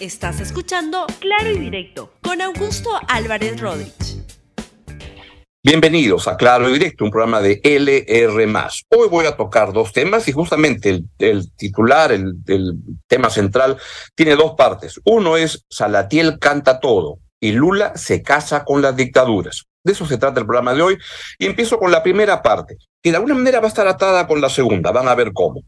Estás escuchando Claro y Directo con Augusto Álvarez Rodríguez. Bienvenidos a Claro y Directo, un programa de LR. Hoy voy a tocar dos temas y justamente el, titular, el, tema central, tiene dos partes. Uno es Salatiel canta todo y Lula se casa con las dictaduras. De eso se trata el programa de hoy. Y empiezo con la primera parte, que de alguna manera va a estar atada con la segunda. Van a ver cómo.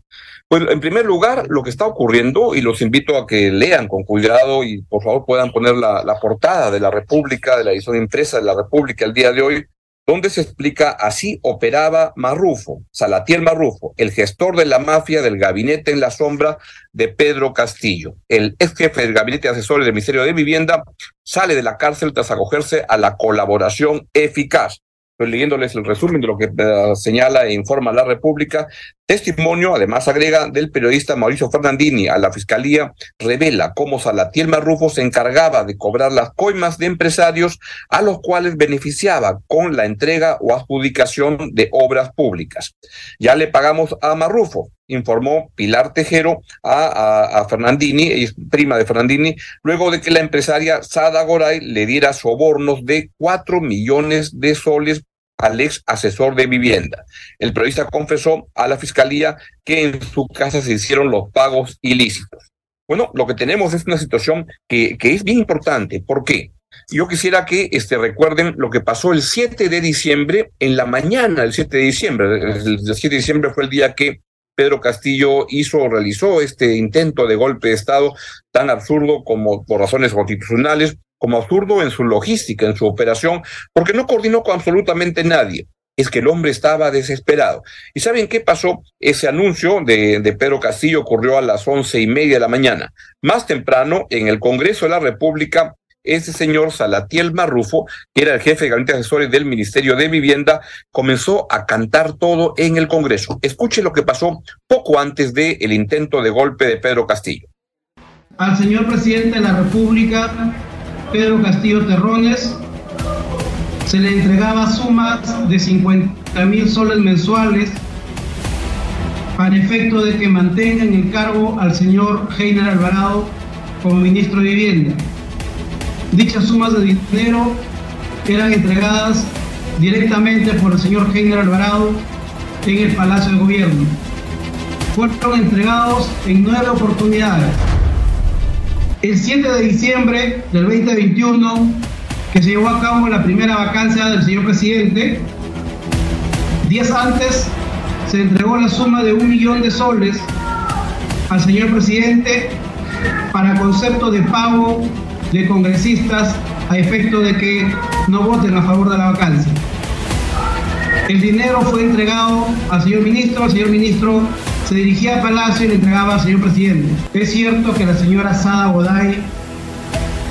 Pues en primer lugar, lo que está ocurriendo, y los invito a que lean con cuidado y por favor puedan poner la, la portada de la República, de la edición impresa de la República el día de hoy, donde se explica así operaba Marrufo, Salatiel Marrufo, el gestor de la mafia del gabinete en la sombra de Pedro Castillo. El ex jefe del gabinete de asesores del Ministerio de Vivienda sale de la cárcel tras acogerse a la colaboración eficaz leyéndoles el resumen de lo que eh, señala e informa la República. Testimonio, además agrega, del periodista Mauricio Fernandini a la Fiscalía, revela cómo Salatiel Marrufo se encargaba de cobrar las coimas de empresarios a los cuales beneficiaba con la entrega o adjudicación de obras públicas. Ya le pagamos a Marrufo, informó Pilar Tejero a, Fernandini, prima de Fernandini, luego de que la empresaria Sada Goray le diera sobornos de cuatro millones de soles al ex asesor de vivienda. El periodista confesó a la fiscalía que en su casa se hicieron los pagos ilícitos. Bueno, lo que tenemos es una situación que, que es bien importante. ¿Por qué? Yo quisiera que este, recuerden lo que pasó el 7 de diciembre, en la mañana del 7 de diciembre. El 7 de diciembre fue el día que Pedro Castillo hizo, realizó este intento de golpe de Estado tan absurdo como por razones constitucionales, como absurdo en su logística, en su operación, porque no coordinó con absolutamente nadie. Es que el hombre estaba desesperado. ¿Y saben qué pasó? Ese anuncio de, de Pedro Castillo ocurrió a las once y media de la mañana. Más temprano, en el Congreso de la República, ese señor Salatiel Marrufo, que era el jefe de gabinete asesores del Ministerio de Vivienda, comenzó a cantar todo en el Congreso. Escuche lo que pasó poco antes del el intento de golpe de Pedro Castillo. Al señor presidente de la República Pedro Castillo Terrones, se le entregaba sumas de 50 mil soles mensuales para efecto de que mantenga en el cargo al señor Heiner Alvarado como ministro de Vivienda. Dichas sumas de dinero eran entregadas directamente por el señor Heiner Alvarado en el Palacio de Gobierno. Fueron entregados en nueve oportunidades el 7 de diciembre del 2021, que se llevó a cabo la primera vacancia del señor presidente, días antes se entregó la suma de un millón de soles al señor presidente para concepto de pago de congresistas a efecto de que no voten a favor de la vacancia. El dinero fue entregado al señor ministro, el señor ministro se dirigía a Palacio y le entregaba al señor presidente. Es cierto que la señora Sada Goday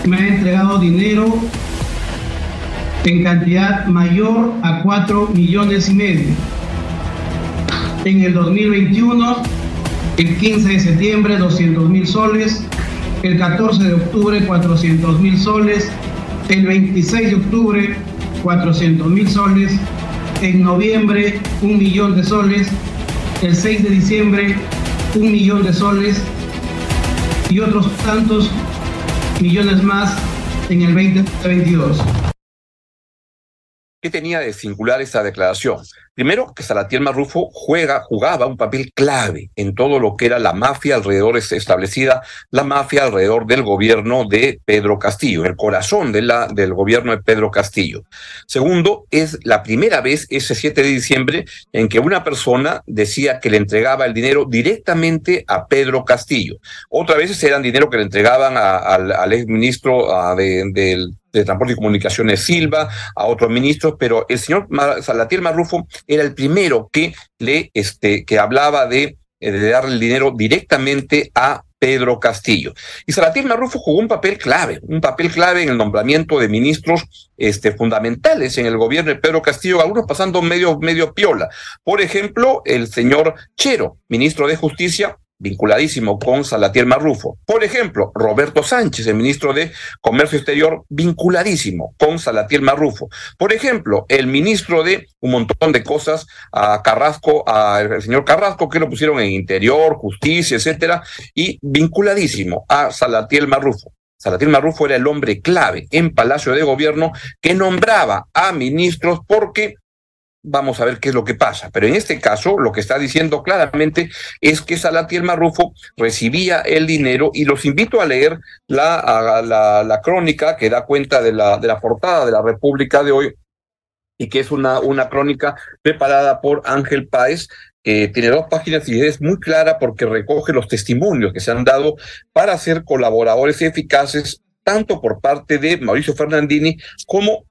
me ha entregado dinero en cantidad mayor a 4 millones y medio. En el 2021, el 15 de septiembre, 200 mil soles. El 14 de octubre, 400 mil soles. El 26 de octubre, 400 mil soles. En noviembre, un millón de soles el 6 de diciembre un millón de soles y otros tantos millones más en el 2022. ¿Qué tenía de singular esta declaración? Primero, que Salatiel Marrufo juega, jugaba un papel clave en todo lo que era la mafia alrededor establecida, la mafia alrededor del gobierno de Pedro Castillo, el corazón del gobierno de Pedro Castillo. Segundo, es la primera vez, ese 7 de diciembre, en que una persona decía que le entregaba el dinero directamente a Pedro Castillo. Otras veces eran dinero que le entregaban al, al exministro de, del de Transporte y Comunicaciones Silva, a otros ministros, pero el señor Salatiel Marrufo era el primero que le este que hablaba de, eh, de darle el dinero directamente a Pedro Castillo. Y Salatiel Marrufo jugó un papel clave, un papel clave en el nombramiento de ministros este, fundamentales en el gobierno de Pedro Castillo, algunos pasando medio, medio piola. Por ejemplo, el señor Chero, ministro de Justicia, vinculadísimo con Salatiel Marrufo. Por ejemplo, Roberto Sánchez, el ministro de Comercio Exterior, vinculadísimo con Salatiel Marrufo. Por ejemplo, el ministro de un montón de cosas, a Carrasco, al señor Carrasco, que lo pusieron en Interior, Justicia, etcétera, y vinculadísimo a Salatiel Marrufo. Salatiel Marrufo era el hombre clave en Palacio de Gobierno que nombraba a ministros porque vamos a ver qué es lo que pasa. Pero en este caso, lo que está diciendo claramente es que Salatiel Marrufo recibía el dinero y los invito a leer la, la, la crónica que da cuenta de la, de la portada de la República de hoy y que es una, una crónica preparada por Ángel Páez, que tiene dos páginas y es muy clara porque recoge los testimonios que se han dado para ser colaboradores eficaces tanto por parte de Mauricio Fernandini como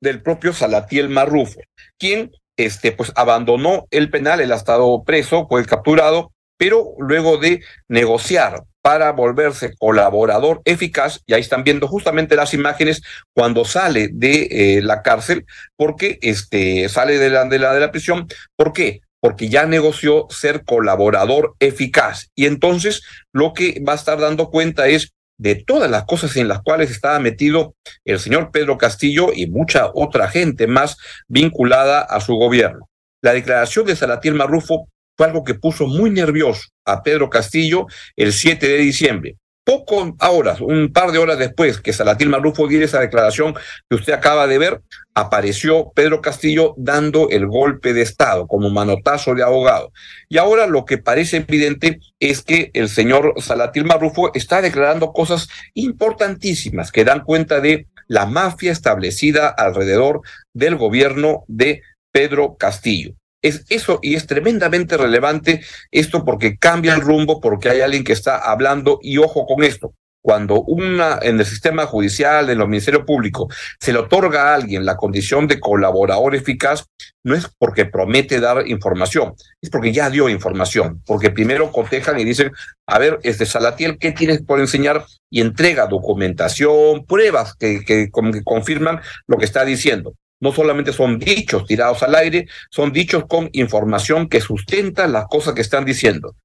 del propio Salatiel Marrufo, quien este, pues, abandonó el penal, él ha estado preso, fue capturado, pero luego de negociar para volverse colaborador eficaz, y ahí están viendo justamente las imágenes cuando sale de eh, la cárcel, porque este, sale de la, de, la, de la prisión, ¿por qué? Porque ya negoció ser colaborador eficaz. Y entonces lo que va a estar dando cuenta es de todas las cosas en las cuales estaba metido el señor Pedro Castillo y mucha otra gente más vinculada a su gobierno. La declaración de Salatiel Marrufo fue algo que puso muy nervioso a Pedro Castillo el 7 de diciembre. Poco horas, un par de horas después que Salatil Marrufo diera esa declaración que usted acaba de ver, apareció Pedro Castillo dando el golpe de Estado como manotazo de abogado. Y ahora lo que parece evidente es que el señor Salatil Marrufo está declarando cosas importantísimas que dan cuenta de la mafia establecida alrededor del gobierno de Pedro Castillo. Es eso y es tremendamente relevante esto porque cambia el rumbo, porque hay alguien que está hablando y ojo con esto. Cuando una en el sistema judicial, en los ministerios públicos, se le otorga a alguien la condición de colaborador eficaz, no es porque promete dar información, es porque ya dio información, porque primero cotejan y dicen, a ver, este Salatiel, ¿qué tienes por enseñar? Y entrega documentación, pruebas que, que, que confirman lo que está diciendo no solamente son dichos tirados al aire, son dichos con información que sustenta las cosas que están diciendo.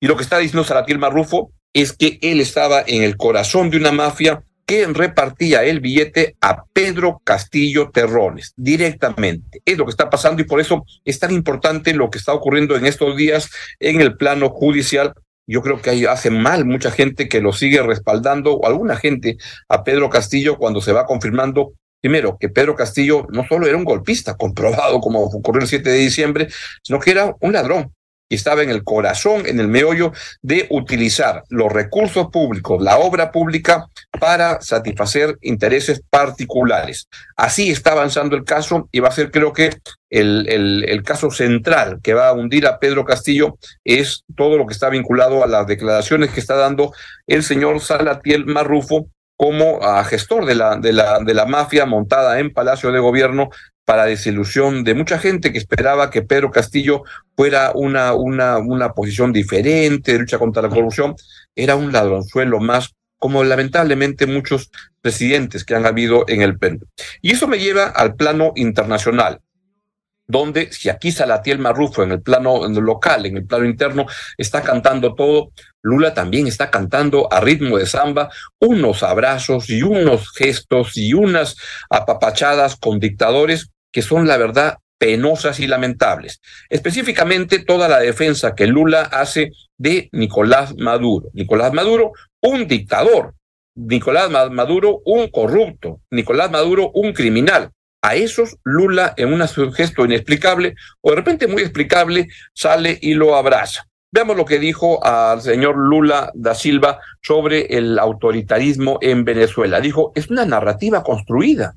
Y lo que está diciendo Salatiel Marrufo es que él estaba en el corazón de una mafia que repartía el billete a Pedro Castillo Terrones directamente. Es lo que está pasando y por eso es tan importante lo que está ocurriendo en estos días en el plano judicial. Yo creo que hace mal mucha gente que lo sigue respaldando, o alguna gente, a Pedro Castillo cuando se va confirmando primero, que Pedro Castillo no solo era un golpista comprobado como ocurrió el 7 de diciembre, sino que era un ladrón y estaba en el corazón, en el meollo de utilizar los recursos públicos, la obra pública, para satisfacer intereses particulares. Así está avanzando el caso y va a ser creo que el, el, el, caso central que va a hundir a Pedro Castillo es todo lo que está vinculado a las declaraciones que está dando el señor Salatiel Marrufo como a gestor de la, de, la, de la mafia montada en Palacio de Gobierno para desilusión de mucha gente que esperaba que Pedro Castillo fuera una, una, una posición diferente de lucha contra la corrupción. Era un ladronzuelo más, como lamentablemente muchos presidentes que han habido en el Perú. Y eso me lleva al plano internacional donde si aquí Salatiel Marrufo en el plano local, en el plano interno, está cantando todo, Lula también está cantando a ritmo de samba unos abrazos y unos gestos y unas apapachadas con dictadores que son la verdad penosas y lamentables. Específicamente toda la defensa que Lula hace de Nicolás Maduro. Nicolás Maduro, un dictador. Nicolás Maduro, un corrupto. Nicolás Maduro, un criminal. A esos Lula, en un gesto inexplicable, o de repente muy explicable, sale y lo abraza. Veamos lo que dijo al señor Lula da Silva sobre el autoritarismo en Venezuela. Dijo, es una narrativa construida.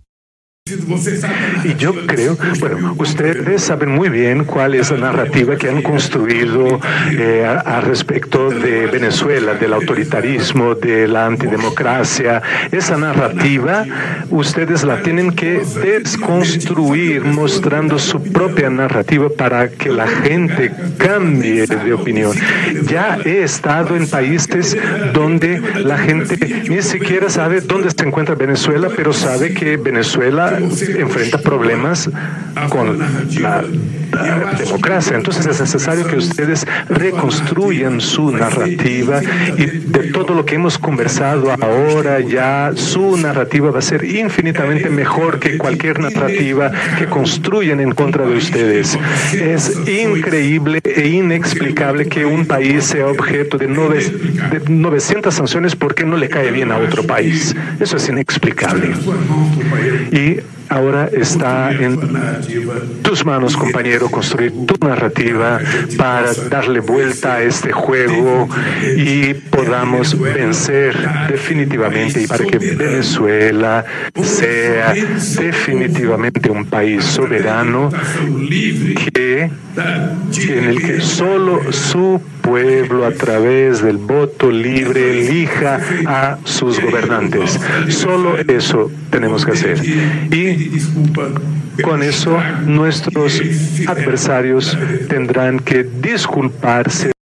Y yo creo, bueno, ustedes saben muy bien cuál es la narrativa que han construido eh, a, respecto de Venezuela, del autoritarismo, de la antidemocracia. Esa narrativa ustedes la tienen que desconstruir mostrando su propia narrativa para que la gente cambie de opinión. Ya he estado en países donde la gente ni siquiera sabe dónde se encuentra Venezuela, pero sabe que Venezuela enfrenta problemas con la democracia. Entonces es necesario que ustedes reconstruyan su narrativa y de todo lo que hemos conversado ahora ya su narrativa va a ser infinitamente mejor que cualquier narrativa que construyan en contra de ustedes. Es increíble e inexplicable que un país sea objeto de, 900 sanciones porque no le cae bien a otro país. Eso es inexplicable. Y Ahora está en tus manos, compañero, construir tu narrativa para darle vuelta a este juego y podamos vencer definitivamente y para que Venezuela sea definitivamente un país soberano que en el que solo su pueblo a través del voto libre elija a sus gobernantes. Solo eso tenemos que hacer. Y con eso nuestros adversarios tendrán que disculparse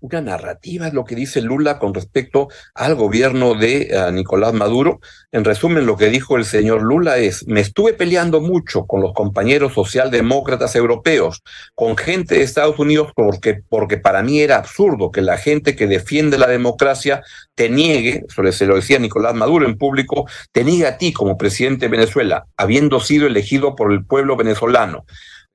una narrativa, es lo que dice Lula con respecto al gobierno de eh, Nicolás Maduro. En resumen, lo que dijo el señor Lula es, me estuve peleando mucho con los compañeros socialdemócratas europeos, con gente de Estados Unidos, porque, porque para mí era absurdo que la gente que defiende la democracia te niegue, eso se lo decía Nicolás Maduro en público, te niegue a ti como presidente de Venezuela, habiendo sido elegido por el pueblo venezolano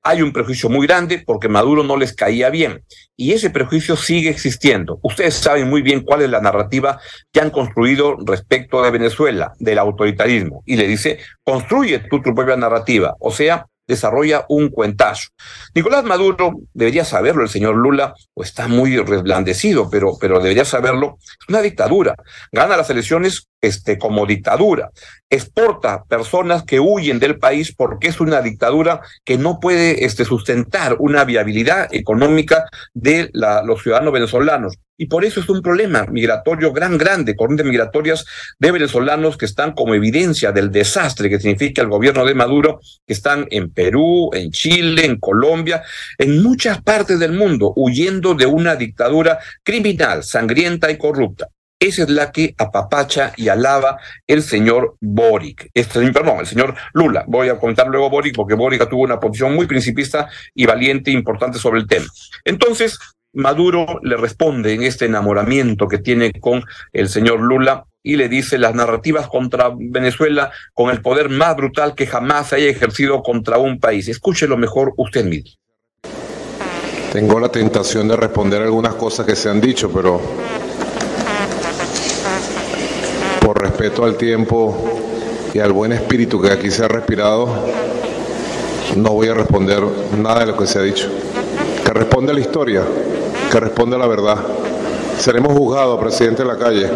hay un prejuicio muy grande porque Maduro no les caía bien. Y ese prejuicio sigue existiendo. Ustedes saben muy bien cuál es la narrativa que han construido respecto de Venezuela, del autoritarismo. Y le dice, construye tu propia narrativa. O sea, desarrolla un cuentazo. Nicolás Maduro, debería saberlo el señor Lula, o está muy resplandecido, pero, pero debería saberlo, es una dictadura. Gana las elecciones este, como dictadura. Exporta personas que huyen del país porque es una dictadura que no puede este, sustentar una viabilidad económica de los ciudadanos venezolanos. Y por eso es un problema migratorio gran, grande, corrientes migratorias de venezolanos que están como evidencia del desastre que significa el gobierno de Maduro, que están en Perú, en Chile, en Colombia, en muchas partes del mundo, huyendo de una dictadura criminal, sangrienta y corrupta. Esa es la que apapacha y alaba el señor Boric. Este, perdón, el señor Lula. Voy a comentar luego Boric porque Boric tuvo una posición muy principista y valiente e importante sobre el tema. Entonces, Maduro le responde en este enamoramiento que tiene con el señor Lula y le dice las narrativas contra Venezuela con el poder más brutal que jamás haya ejercido contra un país. Escúchelo mejor usted mismo. Tengo la tentación de responder algunas cosas que se han dicho, pero respeto al tiempo y al buen espíritu que aquí se ha respirado, no voy a responder nada de lo que se ha dicho. Que responde la historia que responde a la verdad. Seremos juzgados, presidente de la calle,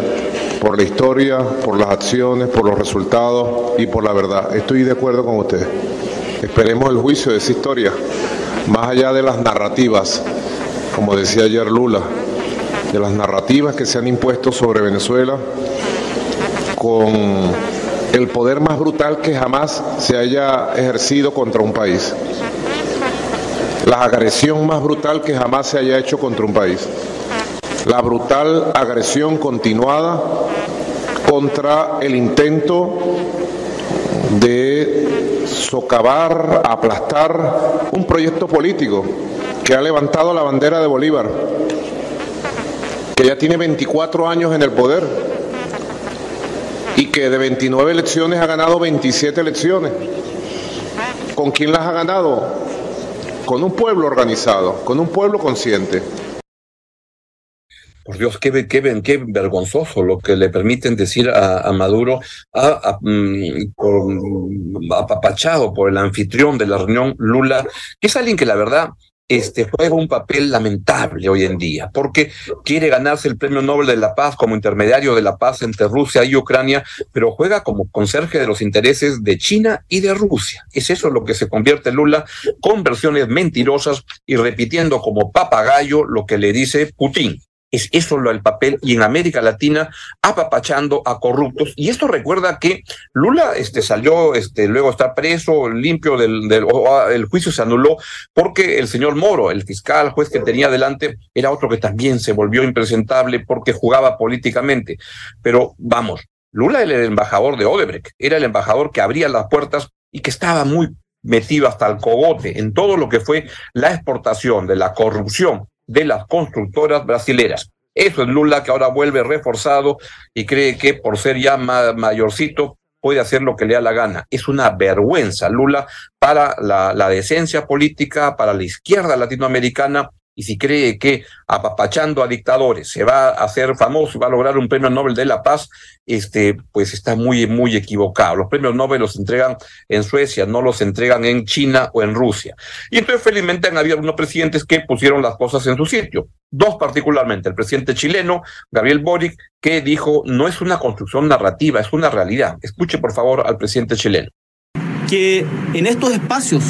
por la historia, por las acciones, por los resultados y por la verdad. Estoy de acuerdo con usted. Esperemos el juicio de esa historia, más allá de las narrativas, como decía ayer Lula, de las narrativas que se han impuesto sobre Venezuela con el poder más brutal que jamás se haya ejercido contra un país la agresión más brutal que jamás se haya hecho contra un país. La brutal agresión continuada contra el intento de socavar, aplastar un proyecto político que ha levantado la bandera de Bolívar, que ya tiene 24 años en el poder y que de 29 elecciones ha ganado 27 elecciones. ¿Con quién las ha ganado? con un pueblo organizado, con un pueblo consciente. Por Dios, qué, qué, qué vergonzoso lo que le permiten decir a, Maduro, a, mm, apapachado por el anfitrión de la reunión, Lula, que es alguien que la verdad este, juega un papel lamentable hoy en día, porque quiere ganarse el Premio Nobel de la Paz como intermediario de la paz entre Rusia y Ucrania, pero juega como conserje de los intereses de China y de Rusia. Es eso lo que se convierte Lula con versiones mentirosas y repitiendo como papagayo lo que le dice Putin. Es eso lo el papel y en América Latina apapachando a corruptos. Y esto recuerda que Lula este, salió, este, luego está preso, limpio del, del el juicio se anuló porque el señor Moro, el fiscal, juez que tenía delante, era otro que también se volvió impresentable porque jugaba políticamente. Pero vamos, Lula era el embajador de Odebrecht, era el embajador que abría las puertas y que estaba muy metido hasta el cogote en todo lo que fue la exportación de la corrupción de las constructoras brasileras. Eso es Lula que ahora vuelve reforzado y cree que por ser ya mayorcito puede hacer lo que le da la gana. Es una vergüenza, Lula, para la, la decencia política, para la izquierda latinoamericana y si cree que apapachando a dictadores se va a hacer famoso y va a lograr un premio Nobel de la Paz, este, pues está muy, muy equivocado. Los premios Nobel los entregan en Suecia, no los entregan en China o en Rusia. Y entonces felizmente han habido algunos presidentes que pusieron las cosas en su sitio. Dos particularmente, el presidente chileno, Gabriel Boric, que dijo, no es una construcción narrativa, es una realidad. Escuche por favor al presidente chileno. Que en estos espacios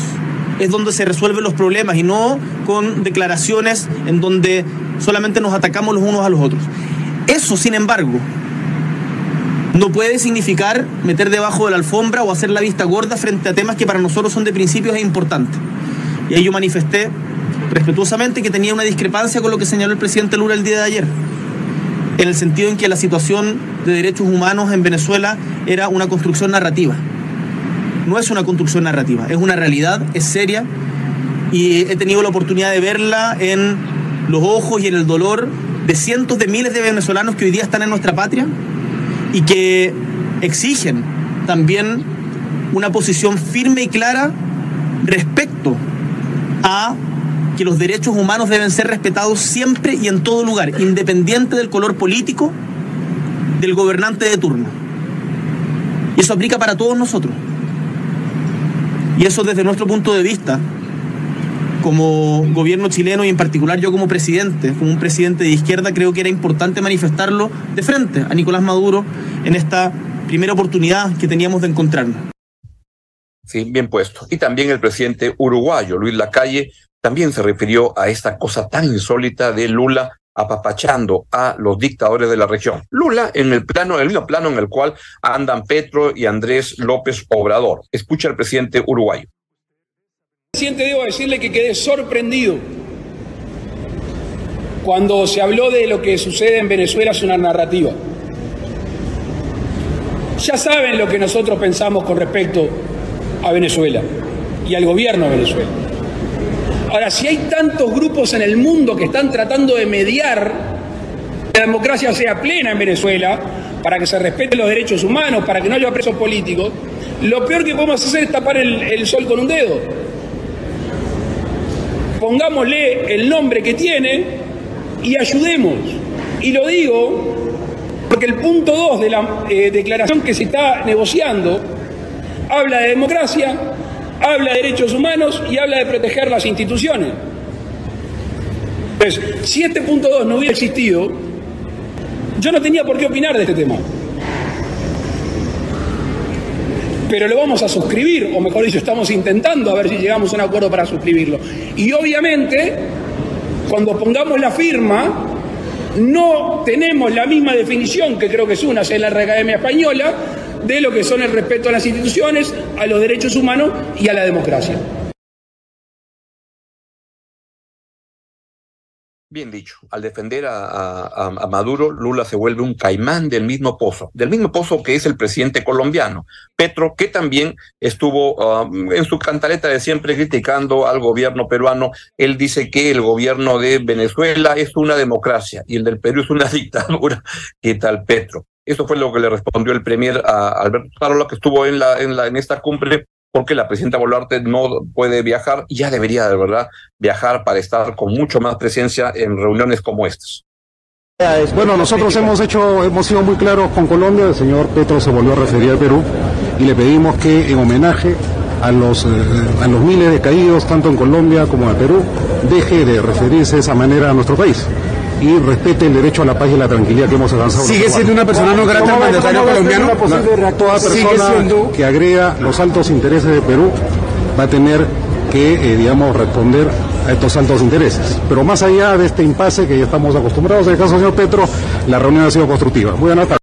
es donde se resuelven los problemas y no con declaraciones en donde solamente nos atacamos los unos a los otros. Eso, sin embargo, no puede significar meter debajo de la alfombra o hacer la vista gorda frente a temas que para nosotros son de principios e importantes. Y ahí yo manifesté respetuosamente que tenía una discrepancia con lo que señaló el presidente Lula el día de ayer, en el sentido en que la situación de derechos humanos en Venezuela era una construcción narrativa no es una construcción narrativa, es una realidad, es seria y he tenido la oportunidad de verla en los ojos y en el dolor de cientos de miles de venezolanos que hoy día están en nuestra patria y que exigen también una posición firme y clara respecto a que los derechos humanos deben ser respetados siempre y en todo lugar, independiente del color político del gobernante de turno. Y eso aplica para todos nosotros. Y eso desde nuestro punto de vista, como gobierno chileno y en particular yo como presidente, como un presidente de izquierda, creo que era importante manifestarlo de frente a Nicolás Maduro en esta primera oportunidad que teníamos de encontrarnos. Sí, bien puesto. Y también el presidente uruguayo, Luis Lacalle, también se refirió a esta cosa tan insólita de Lula apapachando a los dictadores de la región. Lula en el plano, en el mismo plano en el cual andan Petro y Andrés López Obrador. Escucha al presidente uruguayo. Presidente, debo decirle que quedé sorprendido cuando se habló de lo que sucede en Venezuela es una narrativa. Ya saben lo que nosotros pensamos con respecto a Venezuela y al gobierno de Venezuela. Ahora, si hay tantos grupos en el mundo que están tratando de mediar que la democracia sea plena en Venezuela, para que se respeten los derechos humanos, para que no haya presos políticos, lo peor que podemos hacer es tapar el, sol con un dedo. Pongámosle el nombre que tiene y ayudemos. Y lo digo porque el punto 2 de la eh, declaración que se está negociando habla de democracia, habla de derechos humanos y habla de proteger las instituciones. Entonces, si este punto 2 no hubiera existido, yo no tenía por qué opinar de este tema. Pero lo vamos a suscribir, o mejor dicho, estamos intentando a ver si llegamos a un acuerdo para suscribirlo. Y obviamente, cuando pongamos la firma, no tenemos la misma definición, que creo que es una, es la Academia Española, de lo que son el respeto a las instituciones, a los derechos humanos y a la democracia. Bien dicho, al defender a, Maduro, Lula se vuelve un caimán del mismo pozo, del mismo pozo que es el presidente colombiano, Petro, que también estuvo um, en su cantaleta de siempre criticando al gobierno peruano. Él dice que el gobierno de Venezuela es una democracia y el del Perú es una dictadura. ¿Qué tal Petro? Eso fue lo que le respondió el premier a Alberto Tarola, que estuvo en, la, en, la, en esta cumbre, porque la presidenta Boluarte no puede viajar y ya debería de verdad viajar para estar con mucho más presencia en reuniones como estas. Bueno, nosotros hemos hecho, hemos sido muy claros con Colombia, el señor Petro se volvió a referir al Perú y le pedimos que en homenaje a los, eh, a los miles de caídos, tanto en Colombia como en Perú, deje de referirse de esa manera a nuestro país y respete el derecho a la paz y la tranquilidad que hemos avanzado. ¿Sigue siendo una persona no grata al mandatario colombiano? Toda persona que agrega los altos intereses de Perú va a tener que, eh, digamos, responder a estos altos intereses. Pero más allá de este impasse que ya estamos acostumbrados, en el caso del señor Petro, la reunión ha sido constructiva. Buenas tardes.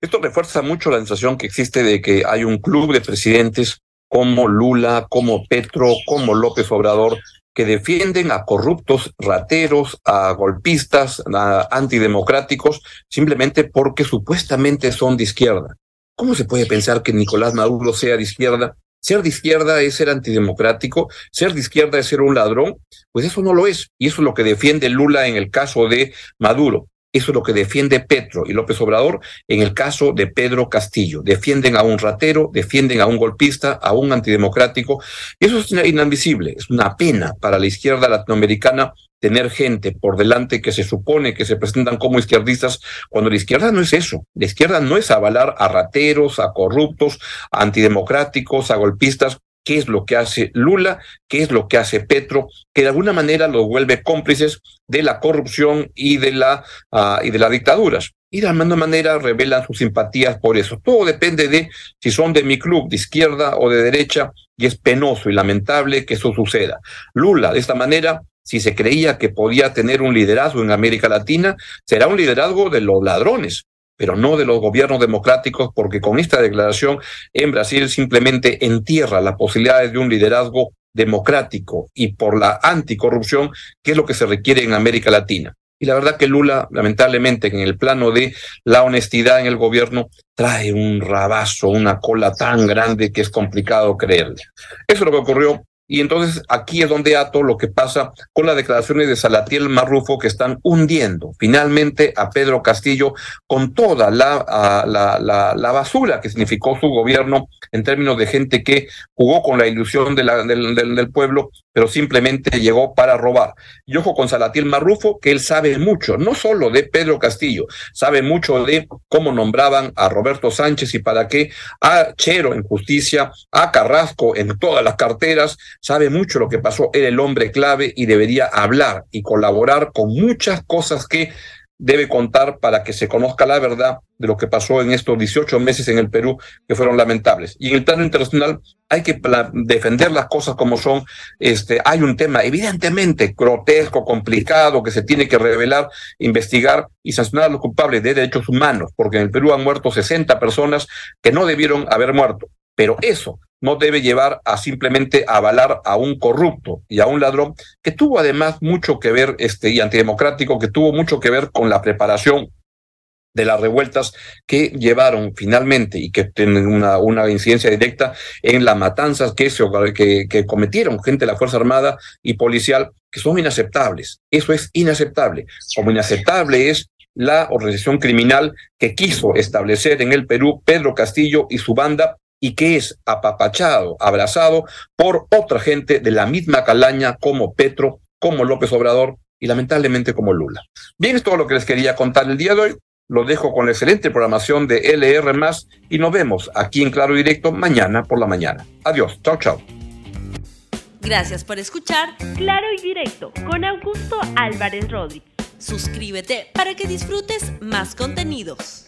Esto refuerza mucho la sensación que existe de que hay un club de presidentes como Lula, como Petro, como López Obrador, que defienden a corruptos, rateros, a golpistas, a antidemocráticos, simplemente porque supuestamente son de izquierda. ¿Cómo se puede pensar que Nicolás Maduro sea de izquierda? Ser de izquierda es ser antidemocrático, ser de izquierda es ser un ladrón, pues eso no lo es. Y eso es lo que defiende Lula en el caso de Maduro. Eso es lo que defiende Petro y López Obrador en el caso de Pedro Castillo. Defienden a un ratero, defienden a un golpista, a un antidemocrático. Eso es inadmisible. Es una pena para la izquierda latinoamericana tener gente por delante que se supone que se presentan como izquierdistas, cuando la izquierda no es eso. La izquierda no es avalar a rateros, a corruptos, a antidemocráticos, a golpistas, qué es lo que hace Lula, qué es lo que hace Petro, que de alguna manera los vuelve cómplices de la corrupción y de la uh, y de las dictaduras. Y de alguna manera revelan sus simpatías por eso. Todo depende de si son de mi club, de izquierda o de derecha, y es penoso y lamentable que eso suceda. Lula, de esta manera, si se creía que podía tener un liderazgo en América Latina, será un liderazgo de los ladrones, pero no de los gobiernos democráticos, porque con esta declaración en Brasil simplemente entierra las posibilidades de un liderazgo democrático y por la anticorrupción, que es lo que se requiere en América Latina. Y la verdad que Lula, lamentablemente, en el plano de la honestidad en el gobierno, trae un rabazo, una cola tan grande que es complicado creerle. Eso es lo que ocurrió y entonces aquí es donde ato lo que pasa con las declaraciones de Salatiel Marrufo que están hundiendo finalmente a Pedro Castillo con toda la, la, basura que significó su gobierno en términos de gente que jugó con la ilusión del, del, pueblo, pero simplemente llegó para robar. Y ojo con Salatiel Marrufo, que él sabe mucho, no solo de Pedro Castillo, sabe mucho de cómo nombraban a Roberto Sánchez y para qué, a Chero en justicia, a Carrasco en todas las carteras, sabe mucho lo que pasó, era el hombre clave y debería hablar y colaborar con muchas cosas que debe contar para que se conozca la verdad de lo que pasó en estos 18 meses en el Perú, que fueron lamentables. Y en el plano internacional hay que defender las cosas como son. Este, hay un tema evidentemente grotesco, complicado, que se tiene que revelar, investigar y sancionar a los culpables de derechos humanos, porque en el Perú han muerto 60 personas que no debieron haber muerto. Pero eso no debe llevar a simplemente avalar a un corrupto y a un ladrón que tuvo además mucho que ver, este, y antidemocrático, que tuvo mucho que ver con la preparación de las revueltas que llevaron finalmente y que tienen una, incidencia directa en las matanzas que, se, que cometieron gente de la Fuerza Armada y policial, que son inaceptables. Eso es inaceptable. Como inaceptable es la organización criminal que quiso establecer en el Perú Pedro Castillo y su banda y que es apapachado, abrazado por otra gente de la misma calaña como Petro, como López Obrador y lamentablemente como Lula. Bien, es todo lo que les quería contar el día de hoy. Lo dejo con la excelente programación de LR y nos vemos aquí en Claro Directo mañana por la mañana. Adiós, chao, chao. Gracias por escuchar Claro y Directo con Augusto Álvarez Rodríguez. Suscríbete para que disfrutes más contenidos.